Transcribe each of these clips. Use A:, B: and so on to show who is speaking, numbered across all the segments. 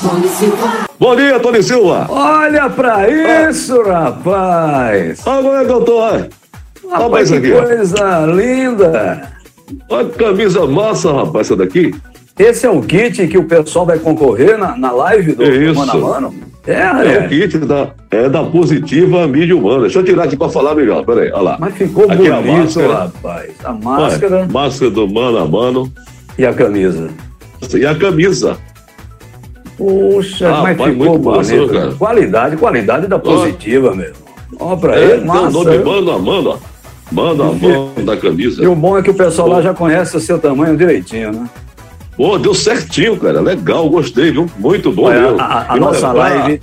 A: Tony Silva.
B: Bom dia, Tony Silva.
C: Olha pra isso, rapaz.
B: Olha como é que eu tô, olha.
C: Rapaz, que
B: aqui, ó.
C: coisa linda.
B: Olha que camisa massa, rapaz, essa daqui.
C: Esse é o kit que o pessoal vai concorrer na, na live do
B: Isso.
C: Mano a Mano? É,
B: É
C: é.
B: o kit da, é da Positiva Mídia Humana. Deixa eu tirar aqui pra falar melhor, peraí, olha lá.
C: Mas ficou
B: Aqui a
C: bonito,
B: máscara.
C: rapaz. A máscara
B: Olha, máscara do mano a mano.
C: e a camisa.
B: E a camisa.
C: Puxa,
B: Ah,
C: mas
B: rapaz,
C: ficou
B: muito massa,
C: bonito.
B: cara.
C: Qualidade, qualidade da positiva mesmo. Ó, pra
B: É,
C: ele, massa.
B: nome
C: viu?
B: mano a mano, ó. Mano a mano da camisa.
C: E o bom é que o pessoal lá já conhece o seu tamanho direitinho, né?
B: Pô, deu certinho, cara. Legal, gostei, viu? Muito bom
C: Olha,
B: mesmo.
C: a, a- a nossa live,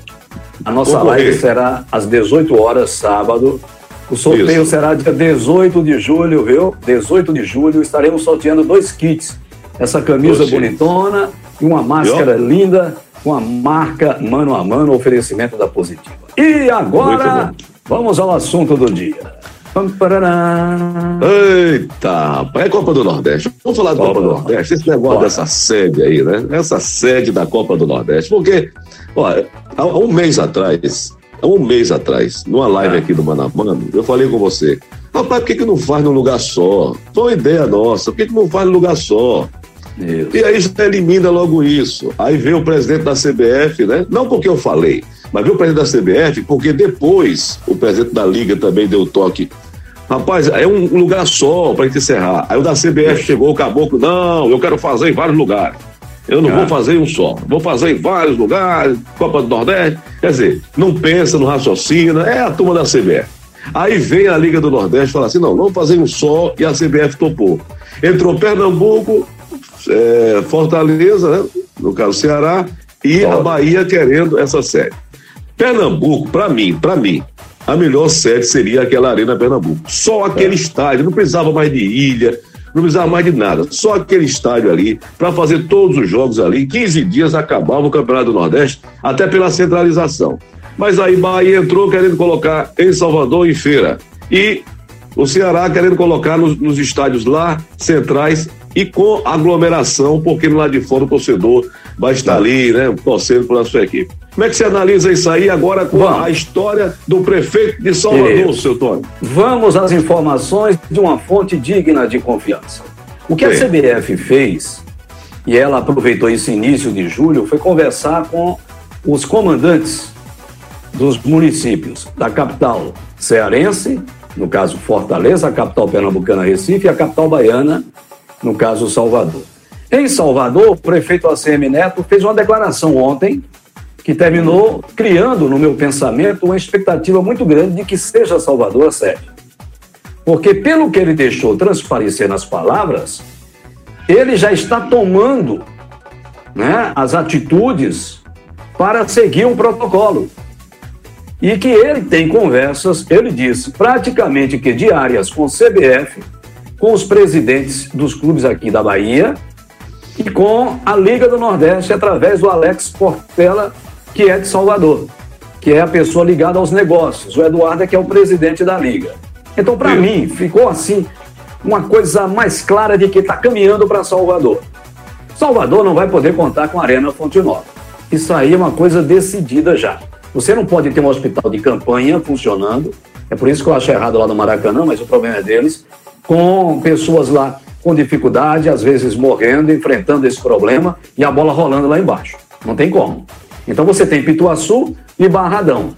C: a nossa
B: concorrer.
C: live será às 18 horas, sábado. O sorteio
B: Isso.
C: será dia 18 de julho, viu? 18 de julho estaremos sorteando dois kits. Essa camisa bonitona e uma máscara linda com a marca Mano a Mano, oferecimento da Positiva. E agora, vamos ao assunto do dia.
B: Eita, é Copa do Nordeste. Vamos falar da
C: Copa
B: Copa do Nordeste, esse negócio
C: Bora.
B: dessa sede aí, né? Essa sede da Copa do Nordeste. Porque, olha, há um mês atrás, há um mês atrás, numa live
C: Ah.
B: aqui do Mano a Mano, eu falei com você, rapaz, por que, que não faz num lugar só? Foi uma ideia nossa, por que, que não faz num lugar só?
C: Isso.
B: E aí já elimina logo isso. Aí veio o presidente da CBF, né? Não porque eu falei, mas veio o presidente da CBF porque depois o presidente da Liga também deu toque. Rapaz, é um lugar só para gente encerrar. Aí o da CBF chegou, o caboclo, não, eu quero fazer em vários lugares. Eu não
C: Ah.
B: vou fazer em um só. Vou fazer em vários lugares, Copa do Nordeste. Quer dizer, não pensa, não raciocina, é a turma da CBF. Aí vem a Liga do Nordeste e fala assim: não, vamos fazer em um só, e a CBF topou. Entrou Pernambuco, é, Fortaleza, né? no caso Ceará, e a Bahia querendo essa sede. Pernambuco, para mim, para mim, a melhor sede seria aquela Arena Pernambuco. Só aquele estádio, não precisava mais de ilha, não precisava mais de nada. Só aquele estádio ali, para fazer todos os jogos ali. Em 15 dias acabava o Campeonato do Nordeste, até pela centralização. Mas aí Bahia entrou querendo colocar em Salvador em feira. E o Ceará querendo colocar nos, nos estádios lá centrais e com aglomeração, porque lá de fora o torcedor vai estar ali, né, torcendo pela sua equipe. Como é que você analisa isso aí agora com
C: Vamos.
B: a história do prefeito de Salvador,
C: Isso.
B: seu Tony?
C: Vamos às informações de uma fonte digna de confiança. O que a
B: Sim.
C: CBF fez, e ela aproveitou esse início de julho, foi conversar com os comandantes dos municípios da capital cearense, no caso Fortaleza, a capital pernambucana Recife e a capital baiana, no caso Salvador. Em Salvador, o prefeito ACM Neto fez uma declaração ontem que terminou criando no meu pensamento uma expectativa muito grande de que seja Salvador a sede. Porque, pelo que ele deixou transparecer nas palavras, ele já está tomando né, as atitudes para seguir um protocolo. E que ele tem conversas, ele disse, praticamente que diárias com o CBF, com os presidentes dos clubes aqui da Bahia e com a Liga do Nordeste através do Alex Portela, que é de Salvador, que é a pessoa ligada aos negócios. O Eduardo é que é o presidente da Liga. Então, para mim, ficou assim uma coisa mais clara de que está caminhando para Salvador. Salvador não vai poder contar com a Arena Fonte Nova. Isso aí é uma coisa decidida já. Você não pode ter um hospital de campanha funcionando, é por isso que eu acho errado lá no Maracanã, mas o problema é deles, com pessoas lá com dificuldade, às vezes morrendo, enfrentando esse problema e a bola rolando lá embaixo. Não tem como. Então você tem Pituaçu e Barradão.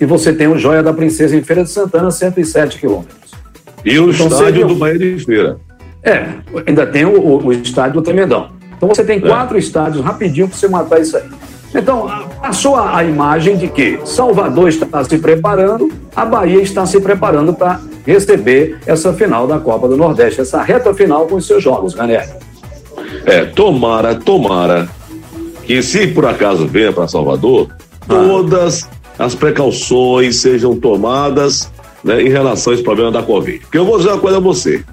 C: E você tem o Joia da Princesa em Feira de Santana, 107 quilômetros.
B: E o
C: Então,
B: estádio
C: seria-
B: do Bahia de Feira.
C: É, ainda tem o, o- o estádio do Tremendão. Então você tem quatro estádios rapidinho para você matar isso aí. Então, passou a, a imagem de que Salvador está se preparando, a Bahia está se preparando para receber essa final da Copa do Nordeste, essa reta final com os seus jogos, Ranieri.
B: É, tomara, tomara que se por acaso venha para Salvador, todas as precauções sejam tomadas né, em relação a esse problema da Covid. Porque eu vou dizer uma coisa a você.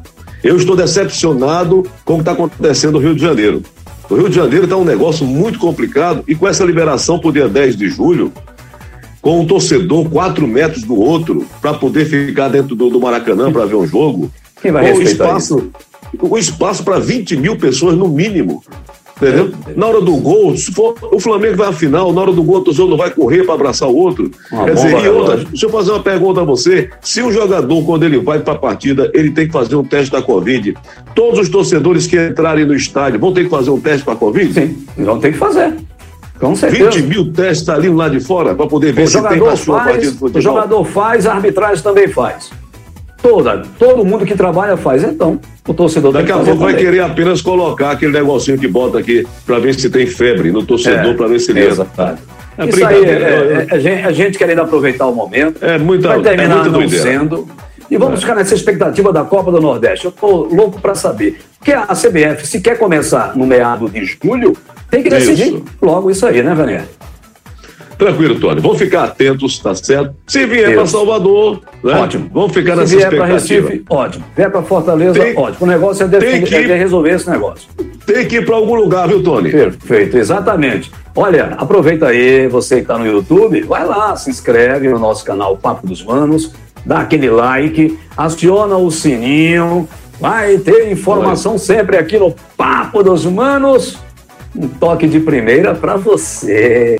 B: Eu estou decepcionado com o que está acontecendo no Rio de Janeiro. O Rio de Janeiro está um negócio muito complicado e com essa liberação para o dia 10 de julho, com um torcedor quatro metros do outro para poder ficar dentro do, do Maracanã para ver um jogo,
C: Quem vai
B: com espaço, o espaço para 20 mil pessoas no mínimo. Entendeu? Na hora do gol, se for, o Flamengo vai à final, na hora do gol, o torcedor não vai correr para abraçar o outro. Uma Quer dizer, outra, deixa eu fazer uma pergunta a você. Se o jogador, quando ele vai para a partida, ele tem que fazer um teste da Covid, todos os torcedores que entrarem no estádio vão ter que fazer um teste para a Covid?
C: Sim, vão ter que fazer. Com certeza.
B: 20 mil testes ali lá de fora para poder ver o se tem passou
C: faz, a partida de futebol. O jogador faz, a arbitragem também faz. Toda, todo mundo que trabalha faz. Então, o torcedor
B: Daqui a pouco vai querer apenas colocar aquele negocinho que bota aqui para ver se tem febre no torcedor, é, para ver se ele
C: entra. É Isso aí é, é, é, gente, é, gente, querendo aproveitar o momento.
B: É muita,
C: vai terminar
B: é muita
C: não sendo. E vamos é. ficar nessa expectativa da Copa do Nordeste. Eu estou louco para saber. Porque a CBF, se quer começar no meado de julho, tem que decidir isso. logo isso aí, né, Vanério?
B: Tranquilo, Tony. Vamos ficar atentos, tá certo? Se vier para Salvador, né?
C: ótimo. Vamos ficar nessa Se vier para Recife, ótimo. Vier para Fortaleza, tem, ótimo. O negócio é, defender, que, é resolver esse negócio.
B: Tem que ir para algum lugar, viu, Tony?
C: Perfeito, exatamente. Olha, aproveita aí, você que está no YouTube, vai lá, se inscreve no nosso canal Papo dos Manos, dá aquele like, aciona o sininho, vai ter informação Oi. sempre aqui no Papo dos Manos. Um toque de primeira para você.